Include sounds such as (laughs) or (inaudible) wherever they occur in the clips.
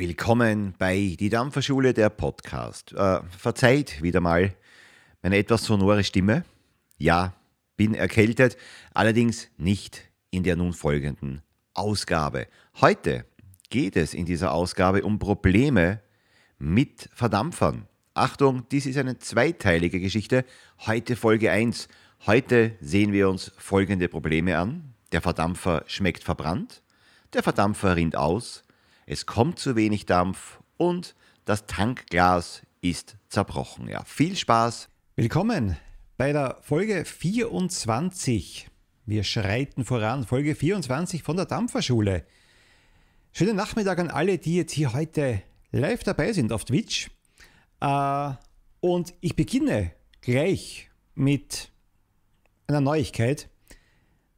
Willkommen bei Die Dampferschule, der Podcast. Äh, verzeiht wieder mal meine etwas sonore Stimme. Ja, bin erkältet, allerdings nicht in der nun folgenden Ausgabe. Heute geht es in dieser Ausgabe um Probleme mit Verdampfern. Achtung, dies ist eine zweiteilige Geschichte. Heute Folge 1. Heute sehen wir uns folgende Probleme an. Der Verdampfer schmeckt verbrannt, der Verdampfer rinnt aus, es kommt zu wenig Dampf und das Tankglas ist zerbrochen. Ja, viel Spaß. Willkommen bei der Folge 24. Wir schreiten voran. Folge 24 von der Dampferschule. Schönen Nachmittag an alle, die jetzt hier heute live dabei sind auf Twitch. Äh, und ich beginne gleich mit einer Neuigkeit.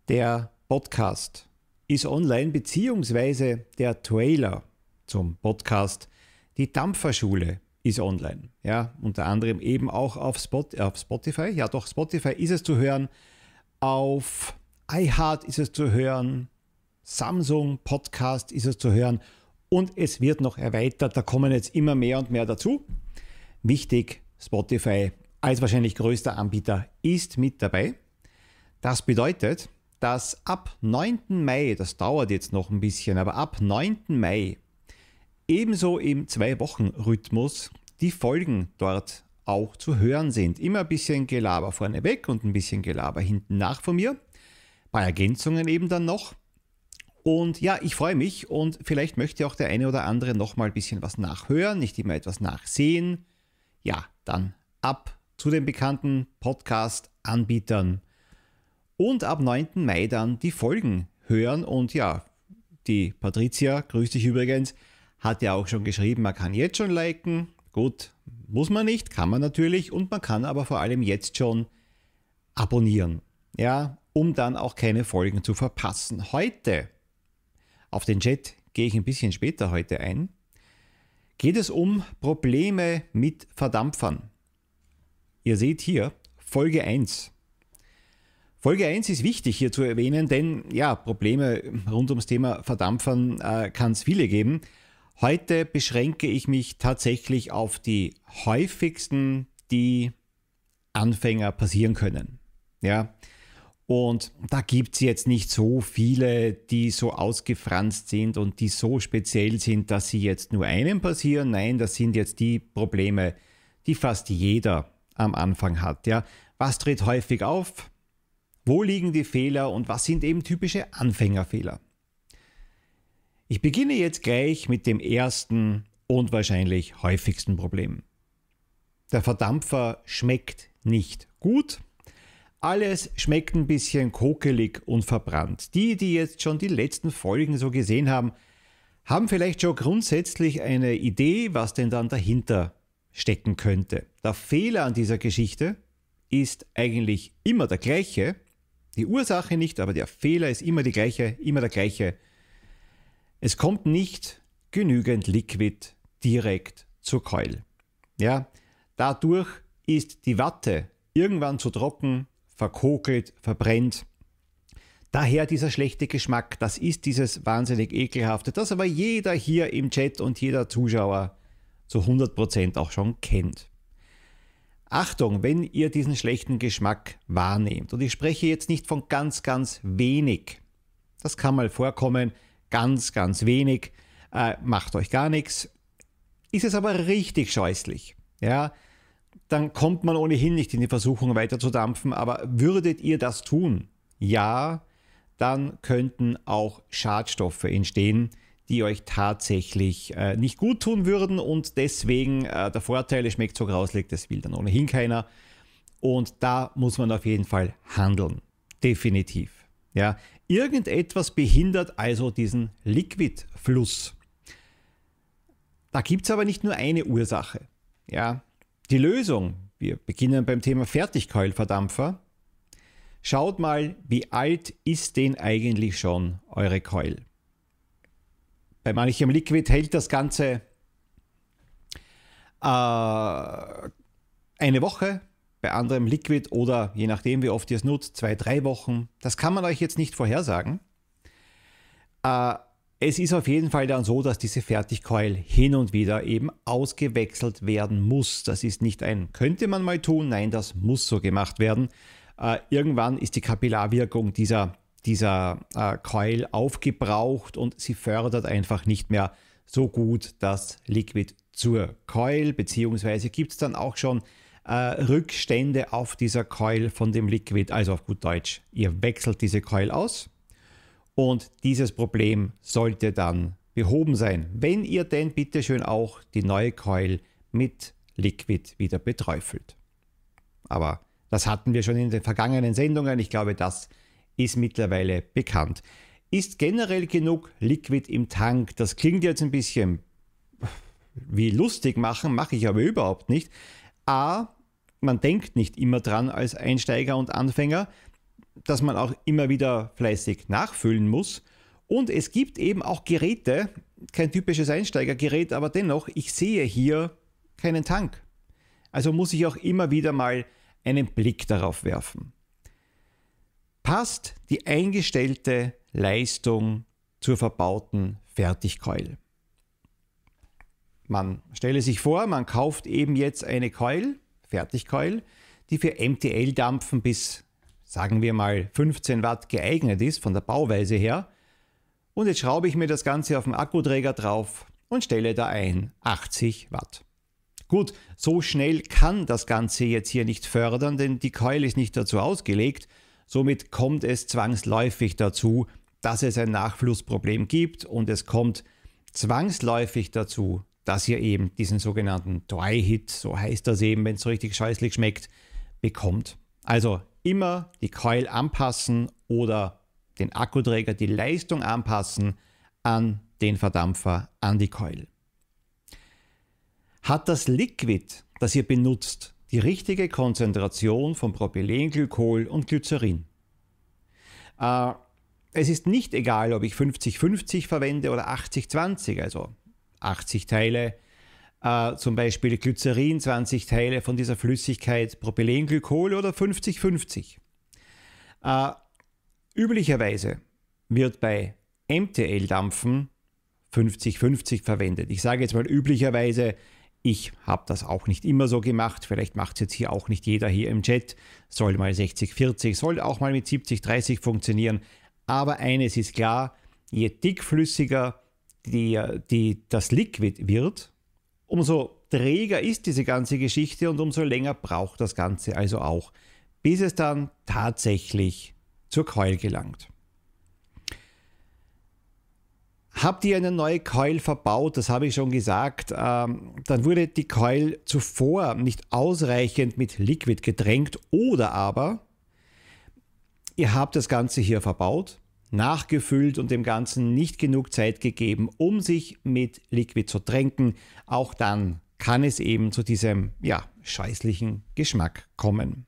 Der Podcast ist online, beziehungsweise der Trailer zum Podcast Die Dampferschule ist online. Ja, unter anderem eben auch auf, Spot, auf Spotify. Ja, doch, Spotify ist es zu hören. Auf iHeart ist es zu hören. Samsung Podcast ist es zu hören. Und es wird noch erweitert. Da kommen jetzt immer mehr und mehr dazu. Wichtig, Spotify als wahrscheinlich größter Anbieter ist mit dabei. Das bedeutet, dass ab 9. Mai, das dauert jetzt noch ein bisschen, aber ab 9. Mai ebenso im Zwei-Wochen-Rhythmus die Folgen dort auch zu hören sind. Immer ein bisschen Gelaber vorneweg und ein bisschen Gelaber hinten nach von mir. Bei Ergänzungen eben dann noch. Und ja, ich freue mich und vielleicht möchte auch der eine oder andere noch mal ein bisschen was nachhören, nicht immer etwas nachsehen. Ja, dann ab zu den bekannten Podcast-Anbietern und ab 9. Mai dann die Folgen hören. Und ja, die Patricia, grüß dich übrigens, hat ja auch schon geschrieben, man kann jetzt schon liken. Gut, muss man nicht, kann man natürlich. Und man kann aber vor allem jetzt schon abonnieren. Ja, um dann auch keine Folgen zu verpassen. Heute, auf den Chat gehe ich ein bisschen später heute ein, geht es um Probleme mit Verdampfern. Ihr seht hier Folge 1. Folge 1 ist wichtig hier zu erwähnen, denn ja, Probleme rund ums Thema Verdampfern äh, kann es viele geben. Heute beschränke ich mich tatsächlich auf die häufigsten, die Anfänger passieren können. Ja, und da gibt es jetzt nicht so viele, die so ausgefranst sind und die so speziell sind, dass sie jetzt nur einem passieren. Nein, das sind jetzt die Probleme, die fast jeder am Anfang hat. Ja, was tritt häufig auf? Wo liegen die Fehler und was sind eben typische Anfängerfehler? Ich beginne jetzt gleich mit dem ersten und wahrscheinlich häufigsten Problem. Der Verdampfer schmeckt nicht gut. Alles schmeckt ein bisschen kokelig und verbrannt. Die, die jetzt schon die letzten Folgen so gesehen haben, haben vielleicht schon grundsätzlich eine Idee, was denn dann dahinter stecken könnte. Der Fehler an dieser Geschichte ist eigentlich immer der gleiche, die Ursache nicht, aber der Fehler ist immer die gleiche, immer der gleiche. Es kommt nicht genügend Liquid direkt zur Keul. Ja, dadurch ist die Watte irgendwann zu trocken, verkokelt, verbrennt. Daher dieser schlechte Geschmack, das ist dieses wahnsinnig ekelhafte, das aber jeder hier im Chat und jeder Zuschauer zu 100% auch schon kennt. Achtung, wenn ihr diesen schlechten Geschmack wahrnehmt, und ich spreche jetzt nicht von ganz, ganz wenig, das kann mal vorkommen, ganz, ganz wenig, äh, macht euch gar nichts, ist es aber richtig scheußlich, ja, dann kommt man ohnehin nicht in die Versuchung weiter zu dampfen, aber würdet ihr das tun? Ja, dann könnten auch Schadstoffe entstehen, die euch tatsächlich äh, nicht gut tun würden und deswegen äh, der Vorteil, es schmeckt so grauslig, das will dann ohnehin keiner. Und da muss man auf jeden Fall handeln. Definitiv. Ja, irgendetwas behindert also diesen Liquidfluss. Da gibt es aber nicht nur eine Ursache. Ja, die Lösung, wir beginnen beim Thema Fertigkeulverdampfer. Schaut mal, wie alt ist denn eigentlich schon eure Keul? Bei manchem Liquid hält das Ganze äh, eine Woche, bei anderem Liquid oder je nachdem, wie oft ihr es nutzt, zwei, drei Wochen. Das kann man euch jetzt nicht vorhersagen. Äh, es ist auf jeden Fall dann so, dass diese Fertigkeul hin und wieder eben ausgewechselt werden muss. Das ist nicht ein könnte man mal tun, nein, das muss so gemacht werden. Äh, irgendwann ist die Kapillarwirkung dieser, dieser äh, Keul aufgebraucht und sie fördert einfach nicht mehr so gut das Liquid zur Coil, beziehungsweise gibt es dann auch schon äh, Rückstände auf dieser Coil von dem Liquid. Also auf gut Deutsch, ihr wechselt diese Coil aus und dieses Problem sollte dann behoben sein, wenn ihr denn bitte schön auch die neue Coil mit Liquid wieder beträufelt. Aber das hatten wir schon in den vergangenen Sendungen. Ich glaube, das ist mittlerweile bekannt. Ist generell genug Liquid im Tank? Das klingt jetzt ein bisschen wie lustig machen, mache ich aber überhaupt nicht. A, man denkt nicht immer dran als Einsteiger und Anfänger, dass man auch immer wieder fleißig nachfüllen muss. Und es gibt eben auch Geräte, kein typisches Einsteigergerät, aber dennoch, ich sehe hier keinen Tank. Also muss ich auch immer wieder mal einen Blick darauf werfen. Passt die eingestellte Leistung zur verbauten Fertigkeule? Man stelle sich vor, man kauft eben jetzt eine Keul, Fertigkeul, die für MTL-Dampfen bis sagen wir mal 15 Watt geeignet ist von der Bauweise her. Und jetzt schraube ich mir das Ganze auf den Akkuträger drauf und stelle da ein 80 Watt. Gut, so schnell kann das Ganze jetzt hier nicht fördern, denn die Keule ist nicht dazu ausgelegt. Somit kommt es zwangsläufig dazu, dass es ein Nachflussproblem gibt und es kommt zwangsläufig dazu, dass ihr eben diesen sogenannten Dry Hit, so heißt das eben, wenn es so richtig scheußlich schmeckt, bekommt. Also immer die Coil anpassen oder den Akkuträger, die Leistung anpassen an den Verdampfer, an die Coil. Hat das Liquid, das ihr benutzt, die richtige Konzentration von Propylenglykol und Glycerin? Äh, es ist nicht egal, ob ich 50-50 verwende oder 80-20, also 80 Teile äh, zum Beispiel Glycerin, 20 Teile von dieser Flüssigkeit, Propylenglykol oder 50-50. Äh, üblicherweise wird bei MTL-Dampfen 50-50 verwendet. Ich sage jetzt mal üblicherweise, ich habe das auch nicht immer so gemacht. Vielleicht macht es jetzt hier auch nicht jeder hier im Chat. Soll mal 60-40, soll auch mal mit 70-30 funktionieren. Aber eines ist klar, je dickflüssiger die, die, das Liquid wird, umso träger ist diese ganze Geschichte und umso länger braucht das Ganze also auch, bis es dann tatsächlich zur Keul gelangt. Habt ihr eine neue Keul verbaut, das habe ich schon gesagt, ähm, dann wurde die Keul zuvor nicht ausreichend mit Liquid getränkt oder aber ihr habt das Ganze hier verbaut, nachgefüllt und dem Ganzen nicht genug Zeit gegeben, um sich mit Liquid zu tränken. Auch dann kann es eben zu diesem ja, scheußlichen Geschmack kommen.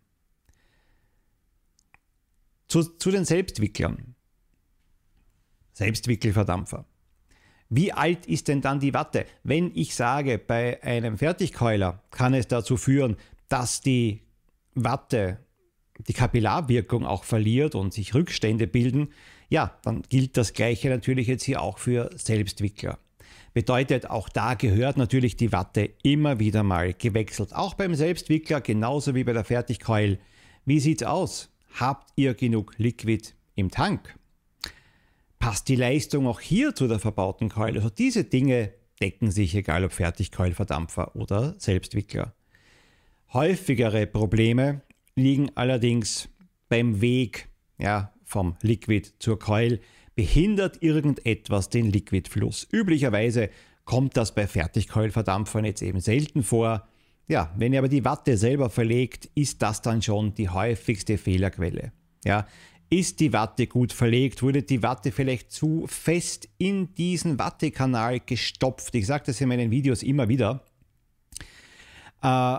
Zu, zu den Selbstwicklern. Selbstwickelverdampfer. Wie alt ist denn dann die Watte? Wenn ich sage, bei einem Fertigkeuler kann es dazu führen, dass die Watte die Kapillarwirkung auch verliert und sich Rückstände bilden, ja, dann gilt das Gleiche natürlich jetzt hier auch für Selbstwickler. Bedeutet, auch da gehört natürlich die Watte immer wieder mal gewechselt. Auch beim Selbstwickler, genauso wie bei der Fertigkeul. Wie sieht's aus? Habt ihr genug Liquid im Tank? Passt die Leistung auch hier zu der verbauten Keule? Also diese Dinge decken sich, egal ob Fertigkeulverdampfer oder Selbstwickler. Häufigere Probleme liegen allerdings beim Weg. Ja, vom Liquid zur Coil behindert irgendetwas den Liquidfluss. Üblicherweise kommt das bei Fertigkeulverdampfern jetzt eben selten vor. Ja, wenn ihr aber die Watte selber verlegt, ist das dann schon die häufigste Fehlerquelle. Ja, ist die Watte gut verlegt? Wurde die Watte vielleicht zu fest in diesen Wattekanal gestopft? Ich sage das in meinen Videos immer wieder. Äh,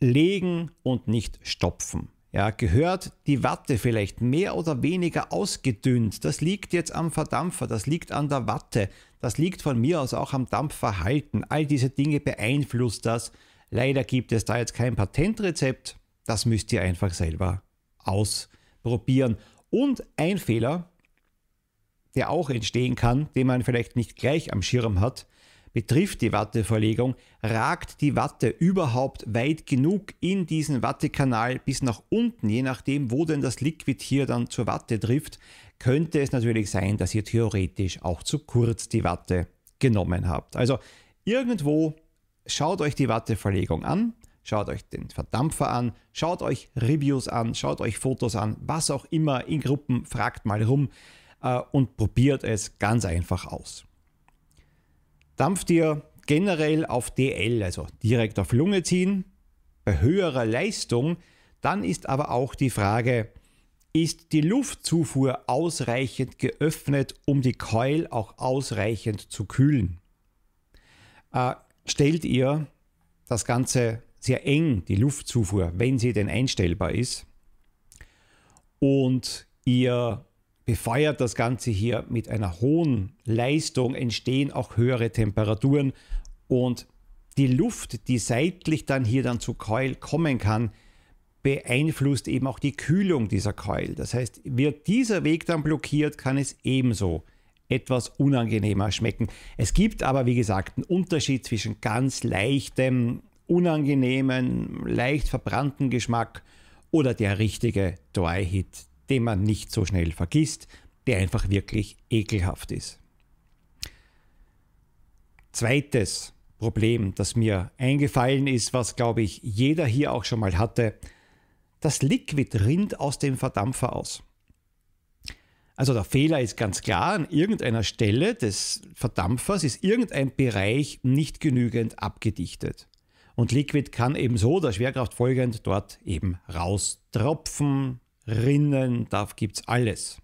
legen und nicht stopfen. Ja, gehört die Watte vielleicht mehr oder weniger ausgedünnt? Das liegt jetzt am Verdampfer, das liegt an der Watte, das liegt von mir aus auch am Dampfverhalten. All diese Dinge beeinflusst das. Leider gibt es da jetzt kein Patentrezept. Das müsst ihr einfach selber ausprobieren. Und ein Fehler, der auch entstehen kann, den man vielleicht nicht gleich am Schirm hat, betrifft die Watteverlegung, ragt die Watte überhaupt weit genug in diesen Wattekanal bis nach unten, je nachdem, wo denn das Liquid hier dann zur Watte trifft, könnte es natürlich sein, dass ihr theoretisch auch zu kurz die Watte genommen habt. Also irgendwo schaut euch die Watteverlegung an, schaut euch den Verdampfer an, schaut euch Reviews an, schaut euch Fotos an, was auch immer in Gruppen, fragt mal rum äh, und probiert es ganz einfach aus. Dampft ihr generell auf DL, also direkt auf Lunge ziehen, bei höherer Leistung, dann ist aber auch die Frage, ist die Luftzufuhr ausreichend geöffnet, um die Keul auch ausreichend zu kühlen? Äh, stellt ihr das Ganze sehr eng, die Luftzufuhr, wenn sie denn einstellbar ist, und ihr befeuert das Ganze hier mit einer hohen Leistung, entstehen auch höhere Temperaturen und die Luft, die seitlich dann hier dann zu Keul kommen kann, beeinflusst eben auch die Kühlung dieser Keul. Das heißt, wird dieser Weg dann blockiert, kann es ebenso etwas unangenehmer schmecken. Es gibt aber, wie gesagt, einen Unterschied zwischen ganz leichtem, unangenehmen, leicht verbrannten Geschmack oder der richtige Dry Hit, den man nicht so schnell vergisst, der einfach wirklich ekelhaft ist. Zweites Problem, das mir eingefallen ist, was glaube ich jeder hier auch schon mal hatte, das Liquid rinnt aus dem Verdampfer aus. Also der Fehler ist ganz klar, an irgendeiner Stelle des Verdampfers ist irgendein Bereich nicht genügend abgedichtet. Und Liquid kann eben so, der Schwerkraft folgend, dort eben raustropfen, rinnen, da gibt es alles.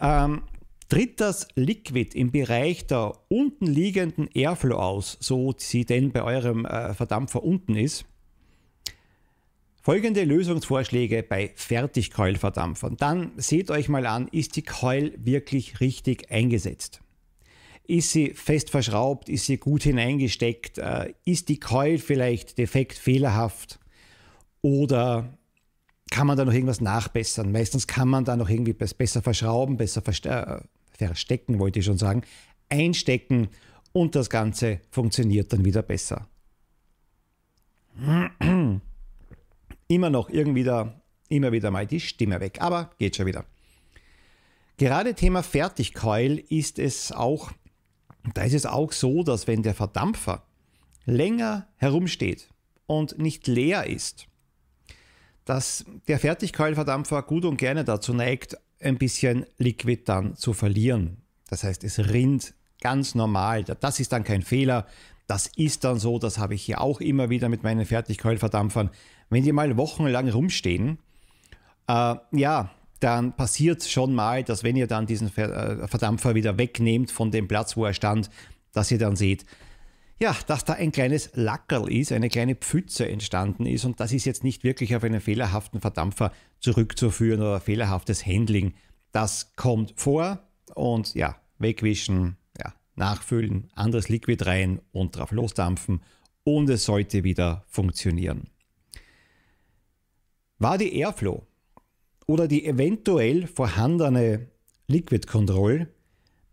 Ähm, tritt das Liquid im Bereich der unten liegenden Airflow aus, so sie denn bei eurem äh, Verdampfer unten ist, Folgende Lösungsvorschläge bei Fertigkeulverdampfern. Dann seht euch mal an, ist die Keul wirklich richtig eingesetzt? Ist sie fest verschraubt? Ist sie gut hineingesteckt? Äh, ist die Keul vielleicht defekt, fehlerhaft? Oder kann man da noch irgendwas nachbessern? Meistens kann man da noch irgendwie besser verschrauben, besser äh, verstecken, wollte ich schon sagen, einstecken und das Ganze funktioniert dann wieder besser (clears throat) immer noch irgendwie da, immer wieder mal die Stimme weg. Aber geht schon wieder. Gerade Thema Fertigkeul ist es auch, da ist es auch so, dass wenn der Verdampfer länger herumsteht und nicht leer ist, dass der Fertigkeulverdampfer gut und gerne dazu neigt, ein bisschen Liquid dann zu verlieren. Das heißt, es rinnt ganz normal. Das ist dann kein Fehler. Das ist dann so, das habe ich hier auch immer wieder mit meinen Fertigkeulverdampfern wenn die mal wochenlang rumstehen, äh, ja, dann passiert schon mal, dass wenn ihr dann diesen äh, Verdampfer wieder wegnehmt von dem Platz, wo er stand, dass ihr dann seht, ja, dass da ein kleines Lackerl ist, eine kleine Pfütze entstanden ist und das ist jetzt nicht wirklich auf einen fehlerhaften Verdampfer zurückzuführen oder fehlerhaftes Handling. Das kommt vor und ja, wegwischen, ja, nachfüllen, anderes Liquid rein und drauf losdampfen und es sollte wieder funktionieren. War die Airflow oder die eventuell vorhandene Liquid Control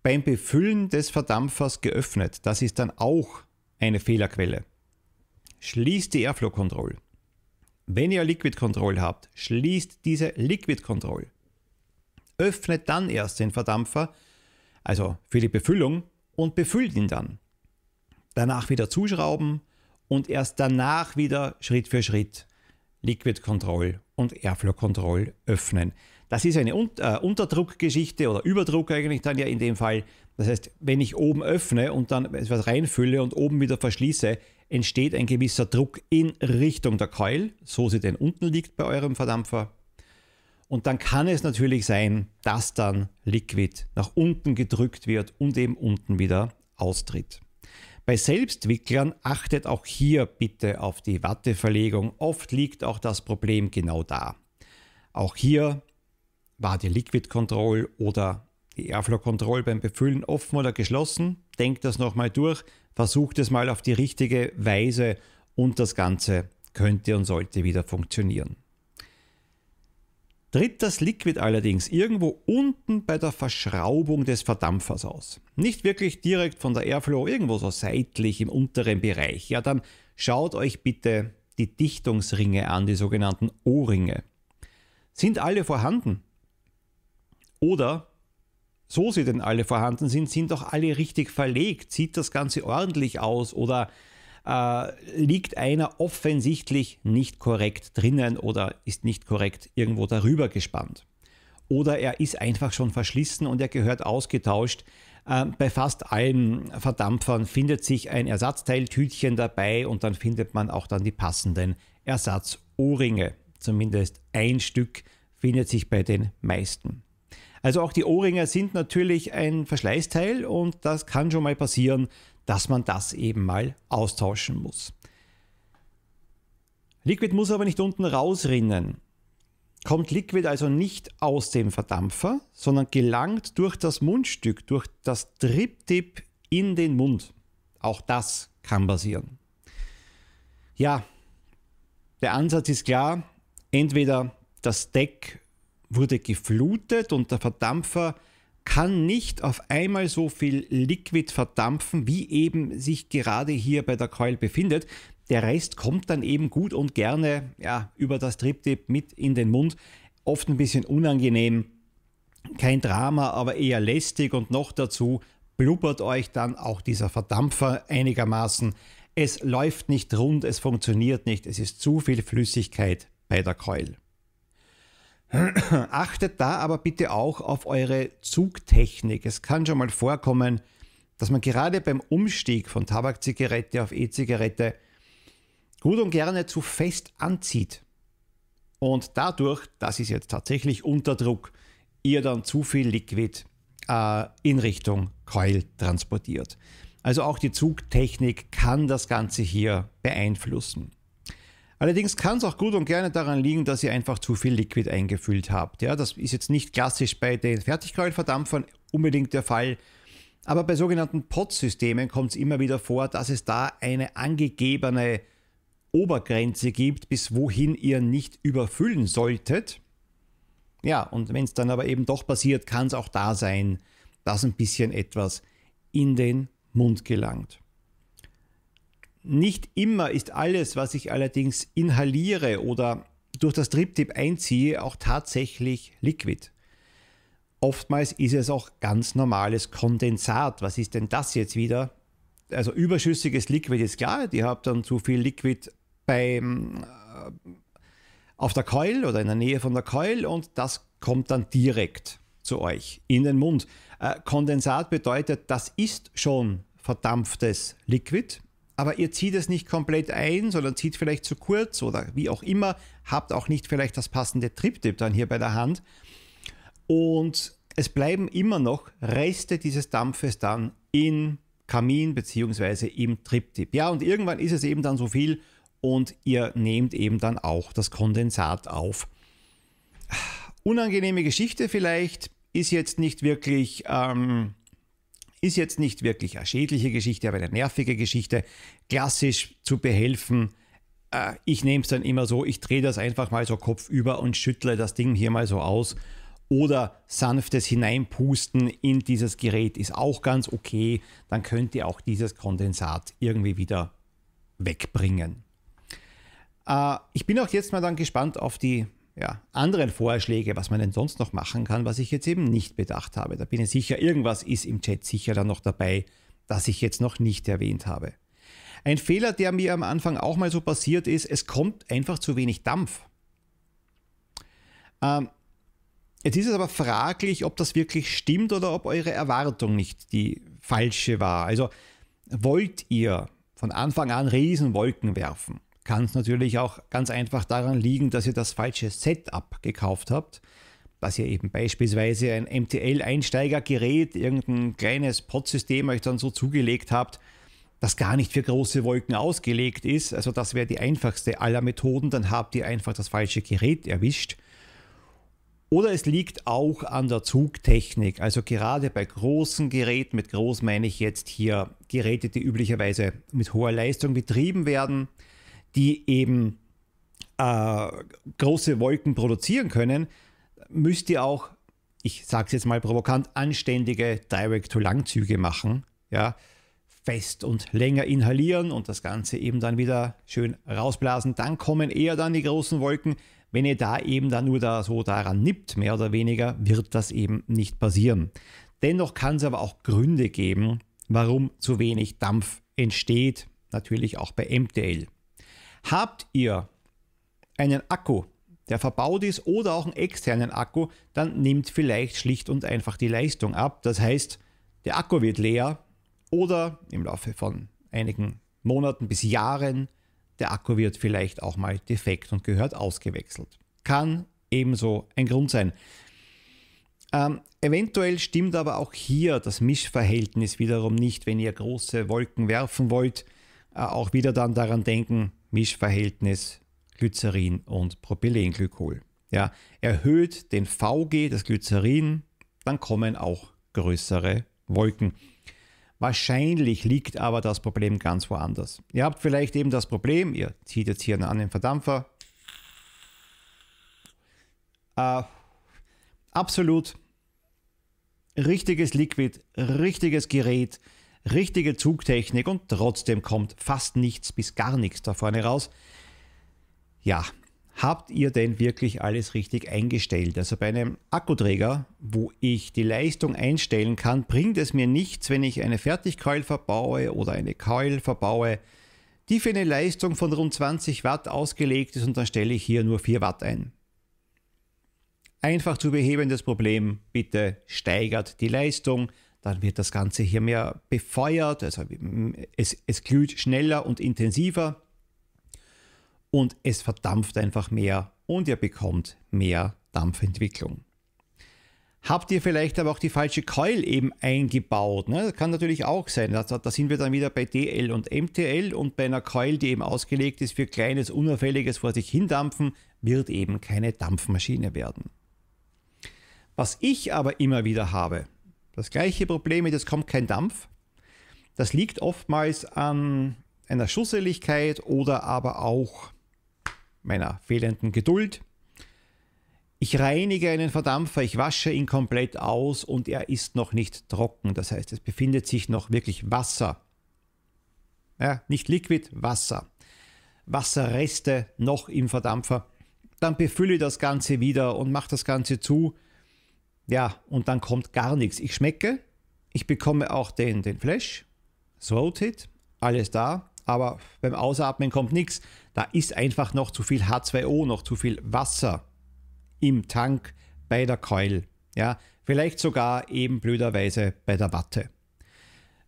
beim Befüllen des Verdampfers geöffnet? Das ist dann auch eine Fehlerquelle. Schließt die Airflow Control. Wenn ihr Liquid Control habt, schließt diese Liquid Control. Öffnet dann erst den Verdampfer, also für die Befüllung, und befüllt ihn dann. Danach wieder zuschrauben und erst danach wieder Schritt für Schritt Liquid Control und Airflow Control öffnen. Das ist eine äh, Unterdruckgeschichte oder Überdruck eigentlich dann ja in dem Fall. Das heißt, wenn ich oben öffne und dann etwas reinfülle und oben wieder verschließe, entsteht ein gewisser Druck in Richtung der Keul, so sie denn unten liegt bei eurem Verdampfer. Und dann kann es natürlich sein, dass dann Liquid nach unten gedrückt wird und eben unten wieder austritt. Bei Selbstwicklern achtet auch hier bitte auf die Watteverlegung. Oft liegt auch das Problem genau da. Auch hier war die Liquid Control oder die Airflow Control beim Befüllen offen oder geschlossen. Denkt das nochmal durch, versucht es mal auf die richtige Weise und das Ganze könnte und sollte wieder funktionieren. Tritt das Liquid allerdings irgendwo unten bei der Verschraubung des Verdampfers aus, nicht wirklich direkt von der Airflow, irgendwo so seitlich im unteren Bereich, ja dann schaut euch bitte die Dichtungsringe an, die sogenannten O-Ringe. Sind alle vorhanden? Oder, so sie denn alle vorhanden sind, sind doch alle richtig verlegt? Sieht das Ganze ordentlich aus? Oder äh, liegt einer offensichtlich nicht korrekt drinnen oder ist nicht korrekt irgendwo darüber gespannt? Oder er ist einfach schon verschlissen und er gehört ausgetauscht. Äh, bei fast allen Verdampfern findet sich ein Ersatzteiltütchen dabei und dann findet man auch dann die passenden Ersatzohrringe. Zumindest ein Stück findet sich bei den meisten. Also auch die Ohrringe sind natürlich ein Verschleißteil und das kann schon mal passieren, dass man das eben mal austauschen muss. Liquid muss aber nicht unten rausrinnen. Kommt Liquid also nicht aus dem Verdampfer, sondern gelangt durch das Mundstück, durch das Triptip in den Mund. Auch das kann passieren. Ja, der Ansatz ist klar. Entweder das Deck wurde geflutet und der Verdampfer kann nicht auf einmal so viel Liquid verdampfen, wie eben sich gerade hier bei der Coil befindet. Der Rest kommt dann eben gut und gerne ja, über das Triptip mit in den Mund. Oft ein bisschen unangenehm. Kein Drama, aber eher lästig und noch dazu blubbert euch dann auch dieser Verdampfer einigermaßen. Es läuft nicht rund, es funktioniert nicht, es ist zu viel Flüssigkeit bei der Coil. (coughs) Achtet da aber bitte auch auf eure Zugtechnik. Es kann schon mal vorkommen, dass man gerade beim Umstieg von Tabakzigarette auf E-Zigarette gut und gerne zu fest anzieht. Und dadurch, das ist jetzt tatsächlich unter Druck, ihr dann zu viel Liquid äh, in Richtung Coil transportiert. Also auch die Zugtechnik kann das Ganze hier beeinflussen. Allerdings kann es auch gut und gerne daran liegen, dass ihr einfach zu viel Liquid eingefüllt habt. Ja, das ist jetzt nicht klassisch bei den Fertigkeulverdampfern unbedingt der Fall. Aber bei sogenannten Pot-Systemen kommt es immer wieder vor, dass es da eine angegebene Obergrenze gibt, bis wohin ihr nicht überfüllen solltet. Ja, und wenn es dann aber eben doch passiert, kann es auch da sein, dass ein bisschen etwas in den Mund gelangt. Nicht immer ist alles, was ich allerdings inhaliere oder durch das Triptip einziehe, auch tatsächlich Liquid. Oftmals ist es auch ganz normales Kondensat. Was ist denn das jetzt wieder? Also überschüssiges Liquid ist klar, ihr habt dann zu viel Liquid beim, äh, auf der Keul oder in der Nähe von der Keul und das kommt dann direkt zu euch in den Mund. Äh, Kondensat bedeutet, das ist schon verdampftes Liquid aber ihr zieht es nicht komplett ein, sondern zieht vielleicht zu kurz oder wie auch immer, habt auch nicht vielleicht das passende Triptip dann hier bei der Hand. Und es bleiben immer noch Reste dieses Dampfes dann im Kamin bzw. im Triptip. Ja, und irgendwann ist es eben dann so viel und ihr nehmt eben dann auch das Kondensat auf. Unangenehme Geschichte vielleicht, ist jetzt nicht wirklich ähm, ist jetzt nicht wirklich eine schädliche Geschichte, aber eine nervige Geschichte. Klassisch zu behelfen. Äh, ich nehme es dann immer so, ich drehe das einfach mal so kopfüber und schüttle das Ding hier mal so aus. Oder sanftes Hineinpusten in dieses Gerät ist auch ganz okay. Dann könnt ihr auch dieses Kondensat irgendwie wieder wegbringen. Äh, ich bin auch jetzt mal dann gespannt auf die ja, anderen Vorschläge, was man denn sonst noch machen kann, was ich jetzt eben nicht bedacht habe. Da bin ich sicher, irgendwas ist im Chat sicher dann noch dabei, das ich jetzt noch nicht erwähnt habe. Ein Fehler, der mir am Anfang auch mal so passiert ist, es kommt einfach zu wenig Dampf. Ähm, jetzt ist es aber fraglich, ob das wirklich stimmt oder ob eure Erwartung nicht die falsche war. Also wollt ihr von Anfang an Riesenwolken werfen? Kann es natürlich auch ganz einfach daran liegen, dass ihr das falsche Setup gekauft habt. Dass ihr eben beispielsweise ein MTL-Einsteigergerät, irgendein kleines Pod-System euch dann so zugelegt habt, das gar nicht für große Wolken ausgelegt ist. Also das wäre die einfachste aller Methoden. Dann habt ihr einfach das falsche Gerät erwischt. Oder es liegt auch an der Zugtechnik. Also gerade bei großen Geräten, mit groß meine ich jetzt hier Geräte, die üblicherweise mit hoher Leistung betrieben werden, die eben äh, große Wolken produzieren können, müsst ihr auch, ich sage es jetzt mal provokant, anständige Direct-to-Langzüge machen. Ja, fest und länger inhalieren und das Ganze eben dann wieder schön rausblasen. Dann kommen eher dann die großen Wolken. Wenn ihr da eben dann nur da so daran nippt, mehr oder weniger, wird das eben nicht passieren. Dennoch kann es aber auch Gründe geben, warum zu wenig Dampf entsteht, natürlich auch bei MTL. Habt ihr einen Akku, der verbaut ist oder auch einen externen Akku, dann nimmt vielleicht schlicht und einfach die Leistung ab. Das heißt, der Akku wird leer oder im Laufe von einigen Monaten bis Jahren der Akku wird vielleicht auch mal defekt und gehört ausgewechselt. Kann ebenso ein Grund sein. Ähm, eventuell stimmt aber auch hier das Mischverhältnis wiederum nicht, wenn ihr große Wolken werfen wollt. Äh, auch wieder dann daran denken, Mischverhältnis Glycerin und Propylenglykol. Ja, erhöht den VG, das Glycerin, dann kommen auch größere Wolken. Wahrscheinlich liegt aber das Problem ganz woanders. Ihr habt vielleicht eben das Problem, ihr zieht jetzt hier an den Verdampfer. Äh, absolut richtiges Liquid, richtiges Gerät, richtige Zugtechnik und trotzdem kommt fast nichts bis gar nichts da vorne raus. Ja, Habt ihr denn wirklich alles richtig eingestellt? Also bei einem Akkuträger, wo ich die Leistung einstellen kann, bringt es mir nichts, wenn ich eine Fertigkeul verbaue oder eine Keul verbaue, die für eine Leistung von rund 20 Watt ausgelegt ist und dann stelle ich hier nur 4 Watt ein. Einfach zu behebendes Problem, bitte steigert die Leistung, dann wird das Ganze hier mehr befeuert, also es, es glüht schneller und intensiver und es verdampft einfach mehr und ihr bekommt mehr Dampfentwicklung. Habt ihr vielleicht aber auch die falsche Coil eben eingebaut? Ne? Das kann natürlich auch sein. Da, da sind wir dann wieder bei DL und MTL und bei einer Coil, die eben ausgelegt ist für kleines, unauffälliges vor sich hindampfen, wird eben keine Dampfmaschine werden. Was ich aber immer wieder habe, das gleiche Problem mit, es kommt kein Dampf, das liegt oftmals an einer Schusseligkeit oder aber auch meiner fehlenden Geduld. Ich reinige einen Verdampfer, ich wasche ihn komplett aus und er ist noch nicht trocken. Das heißt, es befindet sich noch wirklich Wasser. Ja, nicht Liquid, Wasser. Wasserreste noch im Verdampfer. Dann befülle das Ganze wieder und mache das Ganze zu. Ja, und dann kommt gar nichts. Ich schmecke, ich bekomme auch den, den Flash, Throat alles da aber beim Ausatmen kommt nichts. Da ist einfach noch zu viel H2O, noch zu viel Wasser im Tank bei der Keul. Ja, vielleicht sogar eben blöderweise bei der Watte.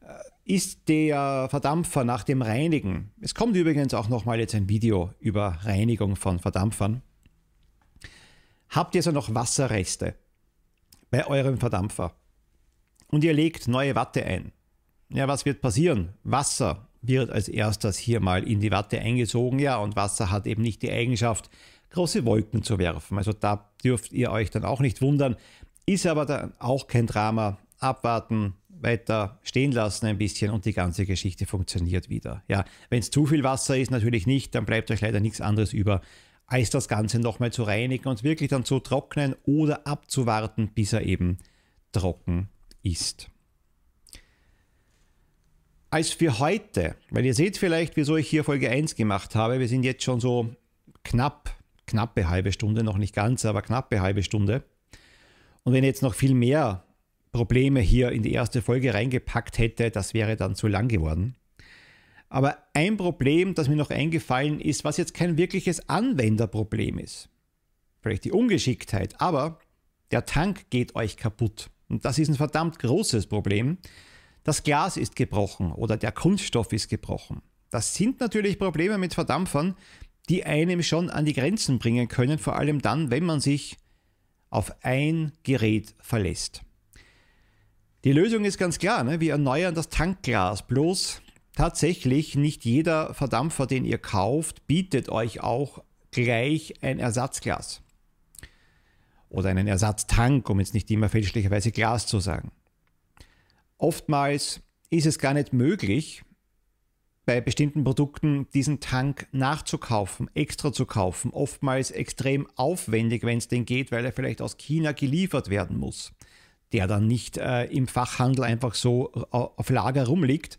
Äh, ist der Verdampfer nach dem Reinigen, es kommt übrigens auch nochmal jetzt ein Video über Reinigung von Verdampfern, habt ihr so noch Wasserreste bei eurem Verdampfer und ihr legt neue Watte ein. Ja, was wird passieren? Wasser wird als erstes hier mal in die Watte eingesogen. Ja, und Wasser hat eben nicht die Eigenschaft, große Wolken zu werfen. Also da dürft ihr euch dann auch nicht wundern. Ist aber dann auch kein Drama. Abwarten, weiter stehen lassen ein bisschen und die ganze Geschichte funktioniert wieder. Ja, wenn es zu viel Wasser ist, natürlich nicht, dann bleibt euch leider nichts anderes über, als das Ganze nochmal zu reinigen und wirklich dann zu trocknen oder abzuwarten, bis er eben trocken ist als für heute, weil ihr seht vielleicht, wieso ich hier Folge 1 gemacht habe. Wir sind jetzt schon so knapp, knappe halbe Stunde, noch nicht ganz, aber knappe halbe Stunde. Und wenn ich jetzt noch viel mehr Probleme hier in die erste Folge reingepackt hätte, das wäre dann zu lang geworden. Aber ein Problem, das mir noch eingefallen ist, was jetzt kein wirkliches Anwenderproblem ist. Vielleicht die Ungeschicktheit, aber der Tank geht euch kaputt. Und das ist ein verdammt großes Problem, das Glas ist gebrochen oder der Kunststoff ist gebrochen. Das sind natürlich Probleme mit Verdampfern, die einem schon an die Grenzen bringen können, vor allem dann, wenn man sich auf ein Gerät verlässt. Die Lösung ist ganz klar, ne? wir erneuern das Tankglas, bloß tatsächlich nicht jeder Verdampfer, den ihr kauft, bietet euch auch gleich ein Ersatzglas. oder einen Ersatztank, um jetzt nicht immer fälschlicherweise Glas zu sagen. Oftmals ist es gar nicht möglich, bei bestimmten Produkten diesen Tank nachzukaufen, extra zu kaufen, oftmals extrem aufwendig, wenn es denn geht, weil er vielleicht aus China geliefert werden muss, der dann nicht äh, im Fachhandel einfach so äh, auf Lager rumliegt.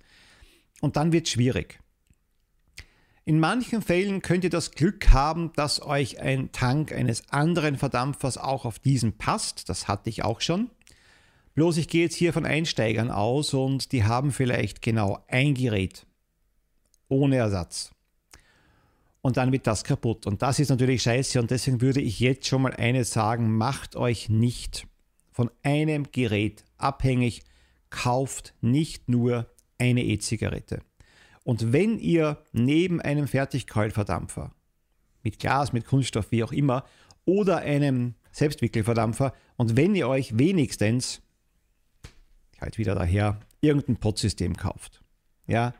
Und dann wird es schwierig. In manchen Fällen könnt ihr das Glück haben, dass euch ein Tank eines anderen Verdampfers auch auf diesen passt. Das hatte ich auch schon. Bloß ich gehe jetzt hier von Einsteigern aus und die haben vielleicht genau ein Gerät ohne Ersatz. Und dann wird das kaputt. Und das ist natürlich scheiße. Und deswegen würde ich jetzt schon mal eines sagen, macht euch nicht von einem Gerät abhängig, kauft nicht nur eine E-Zigarette. Und wenn ihr neben einem Fertigkeulverdampfer mit Glas, mit Kunststoff, wie auch immer, oder einem Selbstwickelverdampfer, und wenn ihr euch wenigstens, halt wieder daher, irgendein Potsystem kauft, ja,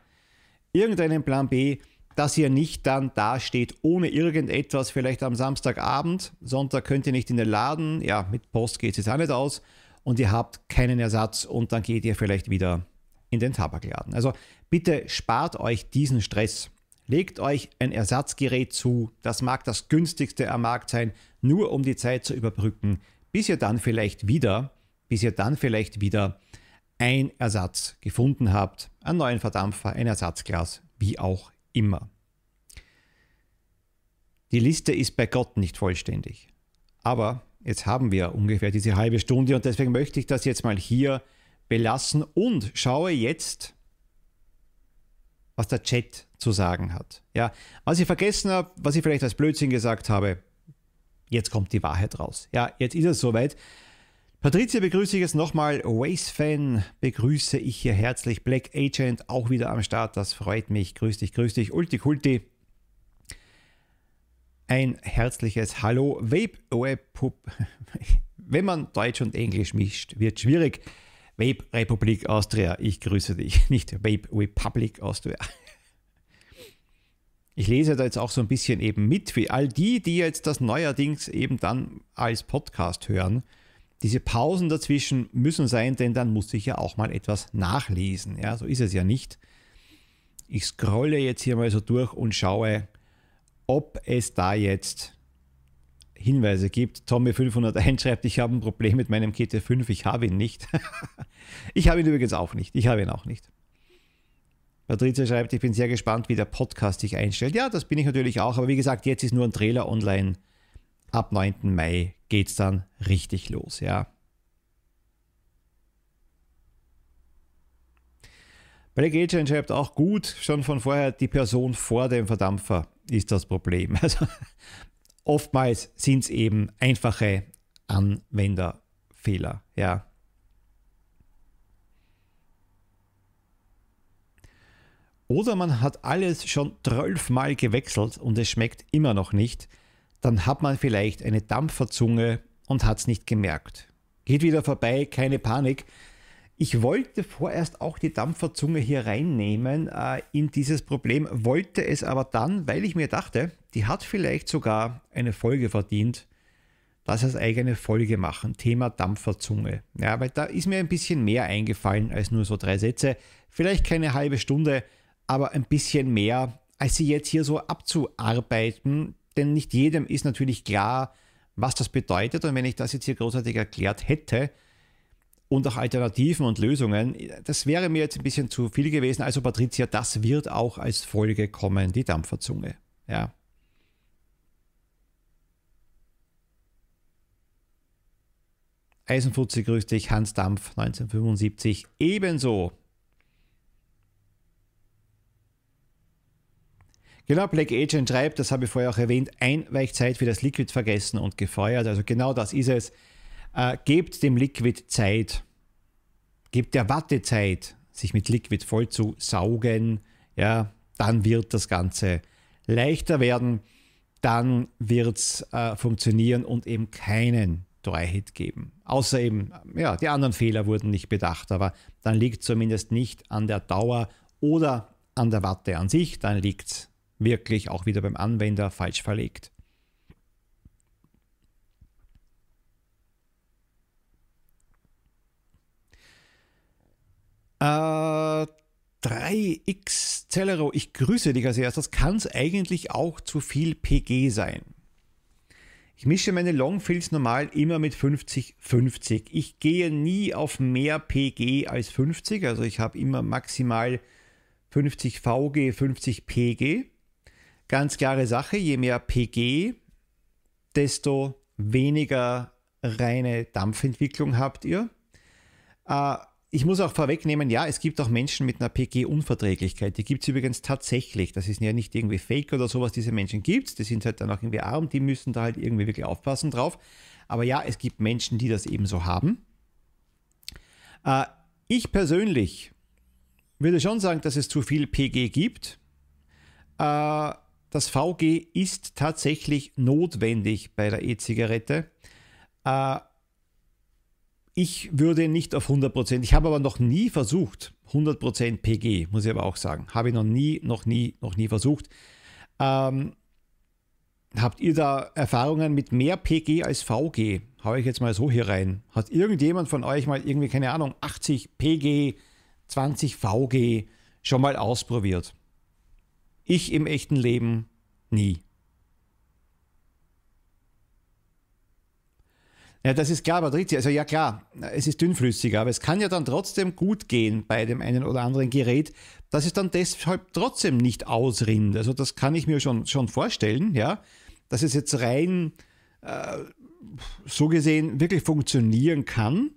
irgendeinen Plan B, dass ihr nicht dann dasteht ohne irgendetwas, vielleicht am Samstagabend, Sonntag könnt ihr nicht in den Laden, ja, mit Post geht es jetzt auch nicht aus, und ihr habt keinen Ersatz und dann geht ihr vielleicht wieder in den Tabakladen. Also bitte spart euch diesen Stress. Legt euch ein Ersatzgerät zu, das mag das günstigste am Markt sein, nur um die Zeit zu überbrücken, bis ihr dann vielleicht wieder, bis ihr dann vielleicht wieder ein Ersatz gefunden habt, einen neuen Verdampfer, ein Ersatzglas, wie auch immer. Die Liste ist bei Gott nicht vollständig. Aber jetzt haben wir ungefähr diese halbe Stunde und deswegen möchte ich das jetzt mal hier belassen und schaue jetzt, was der Chat zu sagen hat. Ja, was ich vergessen habe, was ich vielleicht als Blödsinn gesagt habe, jetzt kommt die Wahrheit raus. Ja, jetzt ist es soweit. Patricia begrüße ich jetzt nochmal. Waze-Fan begrüße ich hier herzlich. Black Agent auch wieder am Start. Das freut mich. Grüß dich, grüß dich. Ulti Kulti. Ein herzliches Hallo. Vape Web. (laughs) Wenn man Deutsch und Englisch mischt, wird schwierig. Vape Republik Austria, ich grüße dich. (laughs) Nicht Vape Republic Austria. Ich lese da jetzt auch so ein bisschen eben mit für all die, die jetzt das neuerdings eben dann als Podcast hören. Diese Pausen dazwischen müssen sein, denn dann muss ich ja auch mal etwas nachlesen. Ja, so ist es ja nicht. Ich scrolle jetzt hier mal so durch und schaue, ob es da jetzt Hinweise gibt. Tommy 501 (laughs) schreibt, ich habe ein Problem mit meinem GT5, ich habe ihn nicht. (laughs) ich habe ihn übrigens auch nicht. Ich habe ihn auch nicht. Patrizia schreibt, ich bin sehr gespannt, wie der Podcast sich einstellt. Ja, das bin ich natürlich auch, aber wie gesagt, jetzt ist nur ein Trailer online. Ab 9. Mai geht es dann richtig los, ja. Black Agent schreibt auch gut, schon von vorher, die Person vor dem Verdampfer ist das Problem. (laughs) Also Oftmals sind es eben einfache Anwenderfehler. Ja. Oder man hat alles schon zwölfmal gewechselt und es schmeckt immer noch nicht. Dann hat man vielleicht eine Dampferzunge und hat es nicht gemerkt. Geht wieder vorbei, keine Panik. Ich wollte vorerst auch die Dampferzunge hier reinnehmen äh, in dieses Problem, wollte es aber dann, weil ich mir dachte, die hat vielleicht sogar eine Folge verdient, dass als eigene Folge machen. Thema Dampferzunge. Ja, weil da ist mir ein bisschen mehr eingefallen als nur so drei Sätze. Vielleicht keine halbe Stunde, aber ein bisschen mehr, als sie jetzt hier so abzuarbeiten. Denn nicht jedem ist natürlich klar, was das bedeutet. Und wenn ich das jetzt hier großartig erklärt hätte, und auch Alternativen und Lösungen. Das wäre mir jetzt ein bisschen zu viel gewesen. Also Patricia, das wird auch als Folge kommen, die Dampferzunge. Ja. Eisenfutze grüß dich, Hans Dampf 1975 ebenso. Genau, Black Agent schreibt, das habe ich vorher auch erwähnt, Einweichzeit für das Liquid vergessen und gefeuert. Also genau das ist es. Äh, gebt dem Liquid Zeit. Gebt der Watte Zeit, sich mit Liquid voll zu saugen. Ja, dann wird das Ganze leichter werden. Dann wird es äh, funktionieren und eben keinen Dry-Hit geben. Außer eben, ja, die anderen Fehler wurden nicht bedacht, aber dann liegt zumindest nicht an der Dauer oder an der Watte an sich, dann liegt es wirklich auch wieder beim Anwender falsch verlegt. Äh, 3x Celero, ich grüße dich als erstes. Kann es eigentlich auch zu viel PG sein? Ich mische meine Longfills normal immer mit 50-50. Ich gehe nie auf mehr PG als 50, also ich habe immer maximal 50 VG, 50 PG. Ganz klare Sache, je mehr PG, desto weniger reine Dampfentwicklung habt ihr. Äh, ich muss auch vorwegnehmen, ja, es gibt auch Menschen mit einer PG-Unverträglichkeit. Die gibt es übrigens tatsächlich. Das ist ja nicht irgendwie fake oder sowas, diese Menschen gibt es. Die sind halt dann auch irgendwie arm, die müssen da halt irgendwie wirklich aufpassen drauf. Aber ja, es gibt Menschen, die das eben so haben. Äh, ich persönlich würde schon sagen, dass es zu viel PG gibt. Äh, das VG ist tatsächlich notwendig bei der E-Zigarette. Äh, ich würde nicht auf 100%, ich habe aber noch nie versucht, 100% PG, muss ich aber auch sagen. Habe ich noch nie, noch nie, noch nie versucht. Ähm, habt ihr da Erfahrungen mit mehr PG als VG? Hau ich jetzt mal so hier rein. Hat irgendjemand von euch mal irgendwie, keine Ahnung, 80 PG, 20 VG schon mal ausprobiert? Ich im echten Leben nie. Ja, das ist klar, Patrizia. Also ja klar, es ist dünnflüssiger, aber es kann ja dann trotzdem gut gehen bei dem einen oder anderen Gerät, dass es dann deshalb trotzdem nicht ausrinnt. Also das kann ich mir schon, schon vorstellen, ja, dass es jetzt rein äh, so gesehen wirklich funktionieren kann.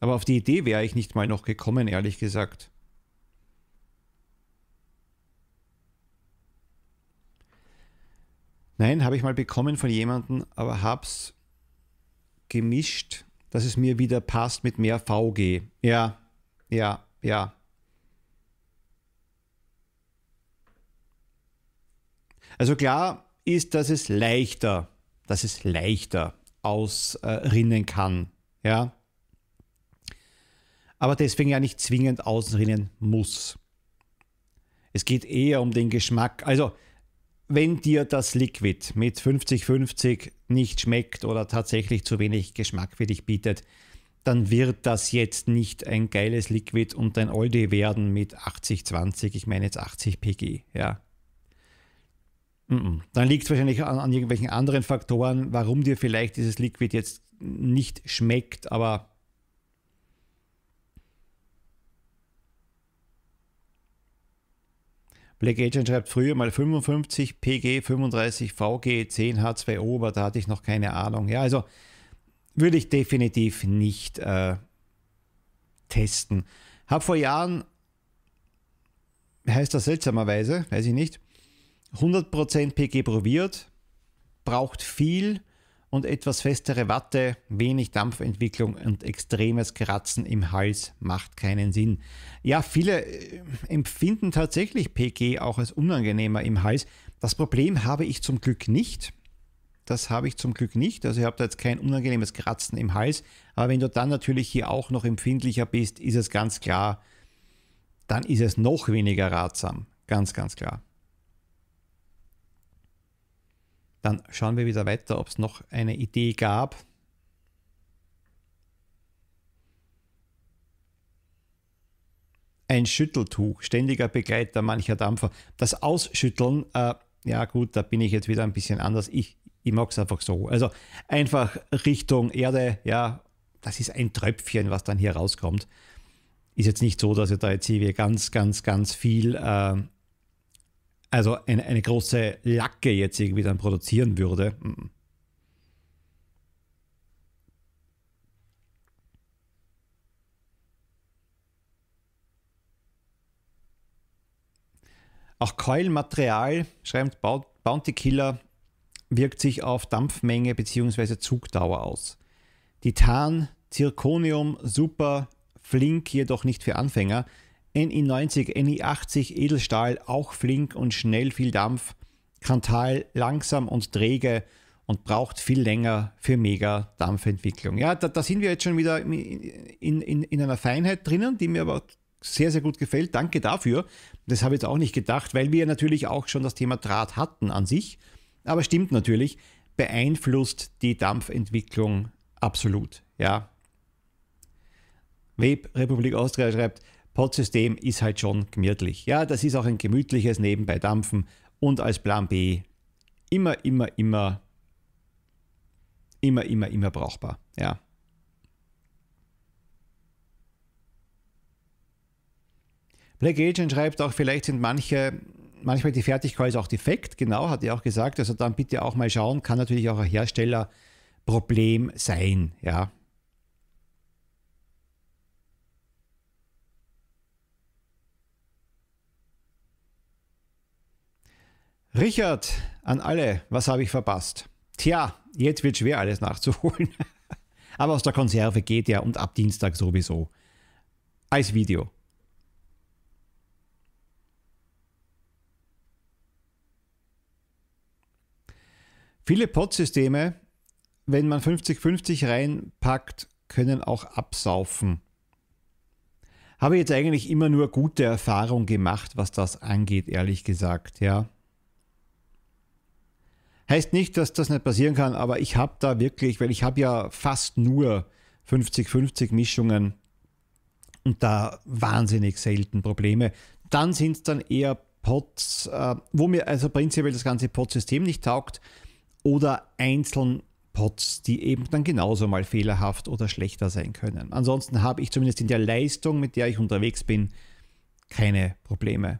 Aber auf die Idee wäre ich nicht mal noch gekommen, ehrlich gesagt. Nein, habe ich mal bekommen von jemandem, aber hab's gemischt, dass es mir wieder passt mit mehr VG. Ja, ja, ja. Also klar ist, dass es leichter, dass es leichter ausrinnen kann, ja. Aber deswegen ja nicht zwingend ausrinnen muss. Es geht eher um den Geschmack. Also wenn dir das Liquid mit 50-50 nicht schmeckt oder tatsächlich zu wenig Geschmack für dich bietet, dann wird das jetzt nicht ein geiles Liquid und ein Oldie werden mit 80-20, ich meine jetzt 80 pg, ja. Dann liegt es wahrscheinlich an, an irgendwelchen anderen Faktoren, warum dir vielleicht dieses Liquid jetzt nicht schmeckt, aber Black Agent schreibt früher mal 55 PG, 35 VG, 10 H2O, aber da hatte ich noch keine Ahnung. Ja, also würde ich definitiv nicht äh, testen. Hab vor Jahren, heißt das seltsamerweise, weiß ich nicht, 100% PG probiert, braucht viel und etwas festere Watte, wenig Dampfentwicklung und extremes Kratzen im Hals macht keinen Sinn. Ja, viele äh, empfinden tatsächlich PG auch als unangenehmer im Hals. Das Problem habe ich zum Glück nicht. Das habe ich zum Glück nicht. Also ich habe da jetzt kein unangenehmes Kratzen im Hals. Aber wenn du dann natürlich hier auch noch empfindlicher bist, ist es ganz klar, dann ist es noch weniger ratsam. Ganz, ganz klar. Dann schauen wir wieder weiter, ob es noch eine Idee gab. Ein Schütteltuch, ständiger Begleiter mancher Dampfer. Das Ausschütteln, äh, ja gut, da bin ich jetzt wieder ein bisschen anders. Ich, ich mag es einfach so. Also einfach Richtung Erde, ja, das ist ein Tröpfchen, was dann hier rauskommt. Ist jetzt nicht so, dass ihr da jetzt hier ganz, ganz, ganz viel äh, also eine, eine große Lacke jetzt irgendwie dann produzieren würde. Mm. Auch Keulmaterial, schreibt Bounty Killer, wirkt sich auf Dampfmenge bzw. Zugdauer aus. Titan, Zirconium, super, flink, jedoch nicht für Anfänger. NI90, NI80 Edelstahl auch flink und schnell viel Dampf, Kantal langsam und träge und braucht viel länger für mega Dampfentwicklung. Ja, da, da sind wir jetzt schon wieder in, in, in einer Feinheit drinnen, die mir aber sehr, sehr gut gefällt. Danke dafür. Das habe ich jetzt auch nicht gedacht, weil wir natürlich auch schon das Thema Draht hatten an sich. Aber stimmt natürlich, beeinflusst die Dampfentwicklung absolut. Ja, Web Republik Austria schreibt, Podsystem ist halt schon gemütlich. Ja, das ist auch ein gemütliches nebenbei Dampfen und als Plan B immer, immer, immer, immer, immer, immer brauchbar. Ja. Black Agent schreibt auch, vielleicht sind manche, manchmal die Fertigkeit auch defekt, genau, hat er auch gesagt. Also dann bitte auch mal schauen, kann natürlich auch ein Herstellerproblem sein, ja. Richard, an alle, was habe ich verpasst? Tja, jetzt wird schwer alles nachzuholen. (laughs) Aber aus der Konserve geht ja und ab Dienstag sowieso. Als Video. Viele Pod-Systeme, wenn man 50-50 reinpackt, können auch absaufen. Habe jetzt eigentlich immer nur gute Erfahrung gemacht, was das angeht, ehrlich gesagt, ja. Heißt nicht, dass das nicht passieren kann, aber ich habe da wirklich, weil ich habe ja fast nur 50-50 Mischungen und da wahnsinnig selten Probleme. Dann sind es dann eher Pots, äh, wo mir also prinzipiell das ganze Pod-System nicht taugt, oder einzeln Pots, die eben dann genauso mal fehlerhaft oder schlechter sein können. Ansonsten habe ich zumindest in der Leistung, mit der ich unterwegs bin, keine Probleme.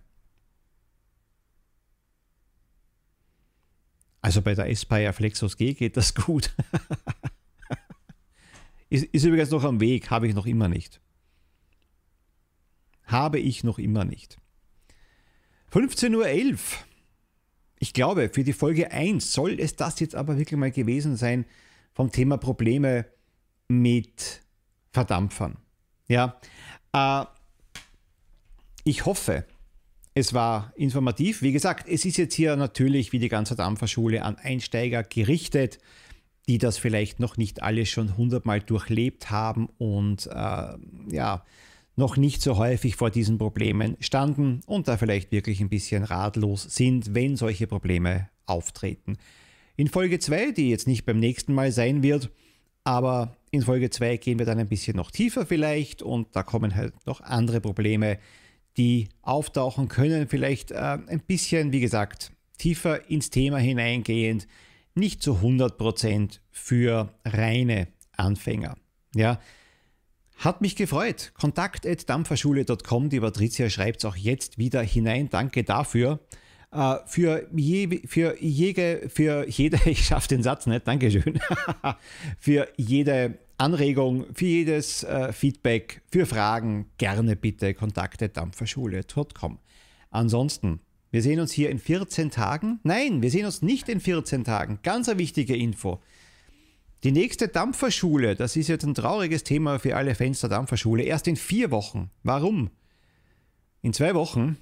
Also bei der Aspire Flexos G geht das (laughs) gut. ist, ist übrigens noch am Weg, habe ich noch immer nicht. Habe ich noch immer nicht. 15.11 Uhr. Ich glaube, für die Folge 1 soll es das jetzt aber wirklich mal gewesen sein vom Thema Probleme mit Verdampfern. Ja, äh, ich hoffe, es war informativ. Wie gesagt, es ist jetzt hier natürlich wie die ganze Dampferschule an Einsteiger gerichtet, die das vielleicht noch nicht alle schon hundertmal durchlebt haben und äh, ja, noch nicht so häufig vor diesen Problemen standen und da vielleicht wirklich ein bisschen ratlos sind, wenn solche Probleme auftreten. In Folge 2, die jetzt nicht beim nächsten Mal sein wird, aber in Folge 2 gehen wir dann ein bisschen noch tiefer vielleicht und da kommen halt noch andere Probleme, die auftauchen können. Vielleicht äh, ein bisschen, wie gesagt, tiefer ins Thema hineingehend, nicht zu 100% für reine Anfänger. Ja, hat mich gefreut. Kontakt.dampferschule.com. Die Patricia schreibt es auch jetzt wieder hinein. Danke dafür. Uh, für, je, für, jede, für jede, (laughs) ich schaffe den Satz nicht, Dankeschön. (laughs) für jede Anregung, für jedes uh, Feedback, für Fragen gerne bitte kontakte.dampferschule.com. Ansonsten, wir sehen uns hier in 14 Tagen. Nein, wir sehen uns nicht in 14 Tagen. Ganz eine wichtige Info. Die nächste Dampferschule, das ist jetzt ein trauriges Thema für alle Fans der Dampferschule, erst in vier Wochen. Warum? In zwei Wochen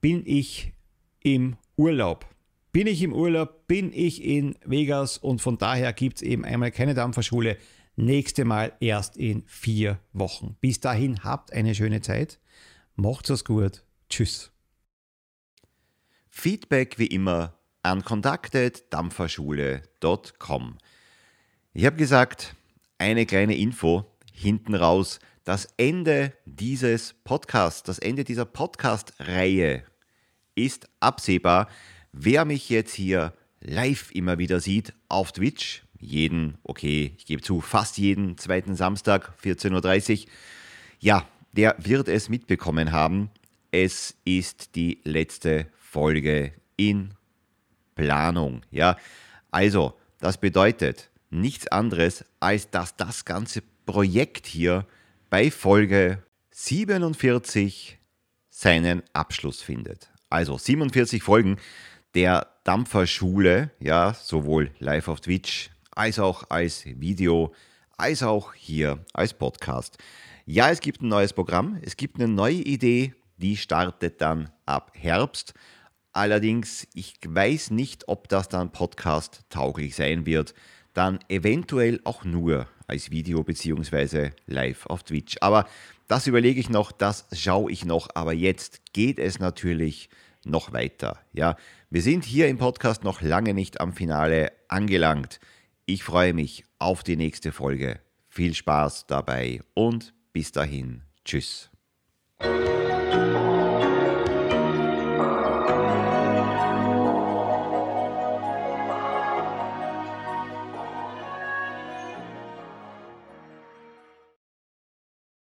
bin ich im Urlaub. Bin ich im Urlaub, bin ich in Vegas und von daher gibt es eben einmal keine Dampferschule. Nächste Mal erst in vier Wochen. Bis dahin habt eine schöne Zeit. Macht's es gut. Tschüss. Feedback wie immer an kontaktet-dampferschule.com. Ich habe gesagt, eine kleine Info hinten raus. Das Ende dieses Podcasts, das Ende dieser Podcast-Reihe ist absehbar. Wer mich jetzt hier live immer wieder sieht auf Twitch, jeden, okay, ich gebe zu, fast jeden zweiten Samstag, 14.30 Uhr, ja, der wird es mitbekommen haben. Es ist die letzte Folge in Planung. Ja, also, das bedeutet, nichts anderes, als dass das ganze Projekt hier bei Folge 47 seinen Abschluss findet. Also 47 Folgen der Dampferschule, ja, sowohl live auf Twitch als auch als Video, als auch hier als Podcast. Ja, es gibt ein neues Programm, es gibt eine neue Idee, die startet dann ab Herbst. Allerdings, ich weiß nicht, ob das dann Podcast tauglich sein wird dann eventuell auch nur als Video bzw. live auf Twitch. Aber das überlege ich noch, das schaue ich noch, aber jetzt geht es natürlich noch weiter. Ja, wir sind hier im Podcast noch lange nicht am Finale angelangt. Ich freue mich auf die nächste Folge. Viel Spaß dabei und Bis dahin. Tschüss.